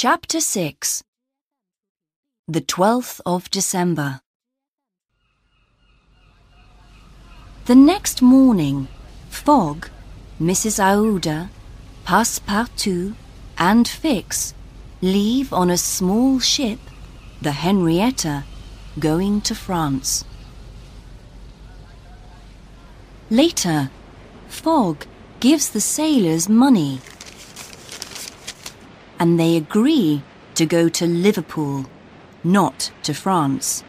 Chapter 6 The 12th of December The next morning, Fogg, Mrs. Aouda, Passepartout, and Fix leave on a small ship, the Henrietta, going to France. Later, Fogg gives the sailors money and they agree to go to Liverpool, not to France.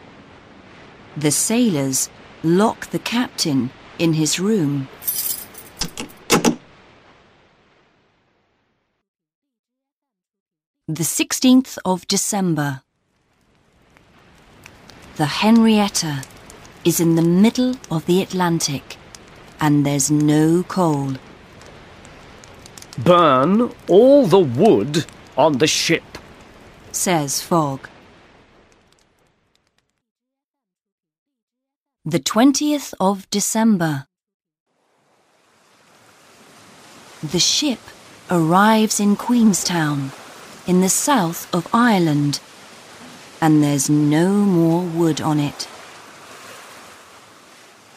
The sailors lock the captain in his room. The 16th of December. The Henrietta is in the middle of the Atlantic and there's no coal. Burn all the wood on the ship, says Fogg. The 20th of December. The ship arrives in Queenstown, in the south of Ireland, and there's no more wood on it.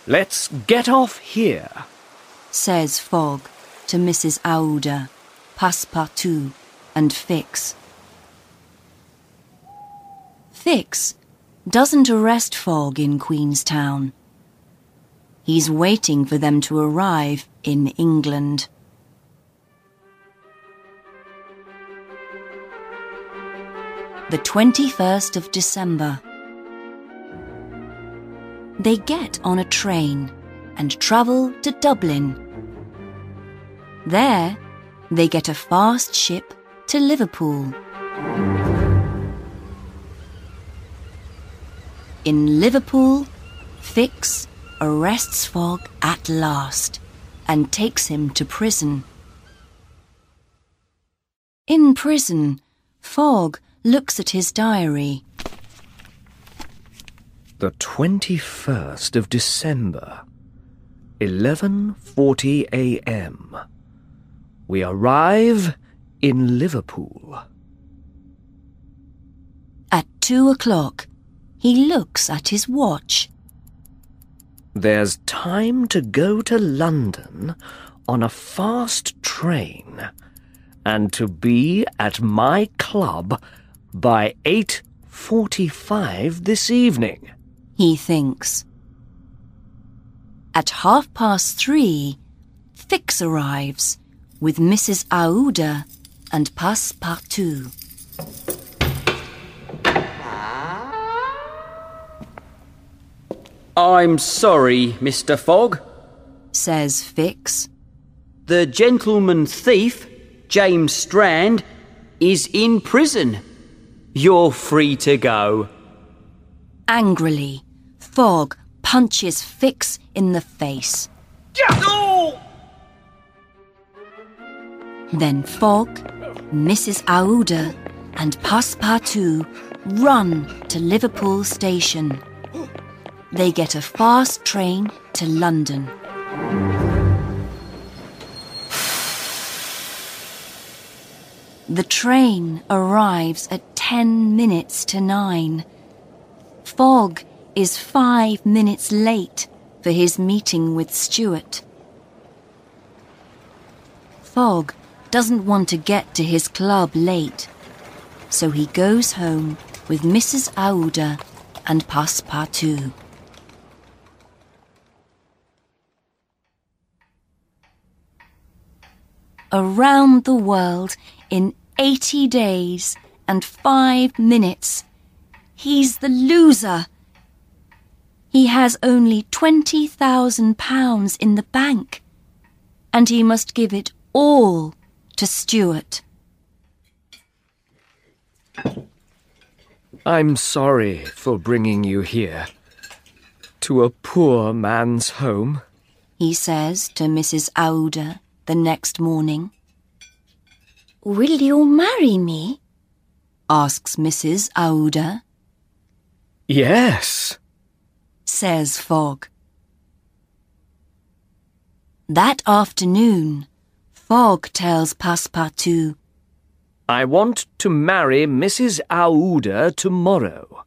Let's get off here, says Fogg to Mrs. Aouda, Passepartout, and Fix. Fix doesn't arrest Fogg in Queenstown. He's waiting for them to arrive in England. The 21st of December. They get on a train and travel to Dublin. There, they get a fast ship to Liverpool. In Liverpool, Fix arrests Fogg at last and takes him to prison. In prison, Fogg looks at his diary. The 21st of December, 11:40 a.m. We arrive in Liverpool. At two o'clock, he looks at his watch. There's time to go to London on a fast train and to be at my club by 8:45 this evening. He thinks. At half past three, Fix arrives with Mrs. Aouda and Passepartout. I'm sorry, Mr. Fogg, says Fix. The gentleman thief, James Strand, is in prison. You're free to go. Angrily, Fogg punches Fix in the face. Then Fogg, Mrs. Aouda, and Passepartout run to Liverpool station. They get a fast train to London. The train arrives at ten minutes to nine. Fogg is five minutes late for his meeting with Stuart. Fogg doesn't want to get to his club late, so he goes home with Mrs. Aouda and Passepartout. Around the world in 80 days and 5 minutes. He's the loser. He has only £20,000 in the bank, and he must give it all to Stuart. I'm sorry for bringing you here. To a poor man's home, he says to Mrs. Aouda the next morning. Will you marry me? asks Mrs. Aouda. Yes, says Fogg. That afternoon, Fogg tells Passepartout, I want to marry Mrs. Aouda tomorrow,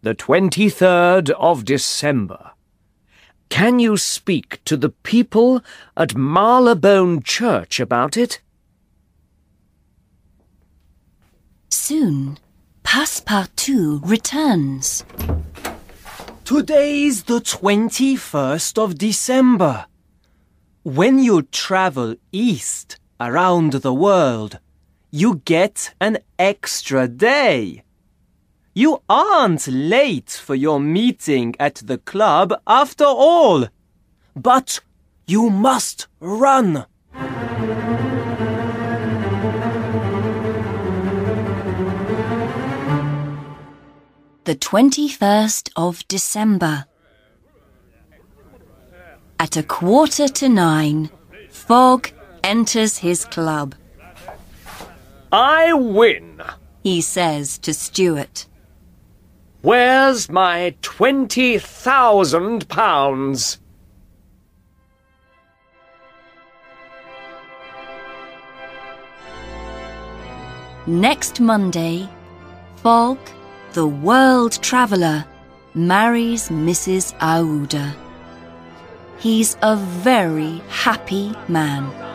the 23rd of December. Can you speak to the people at Marylebone Church about it? Soon, Passepartout returns. Today's the 21st of December. When you travel east around the world, you get an extra day. You aren't late for your meeting at the club after all. But you must run. The 21st of December. At a quarter to nine, Fogg enters his club. I win. He says to Stuart. Where's my twenty thousand pounds? Next Monday, Fogg, the world traveller, marries Mrs. Aouda. He's a very happy man.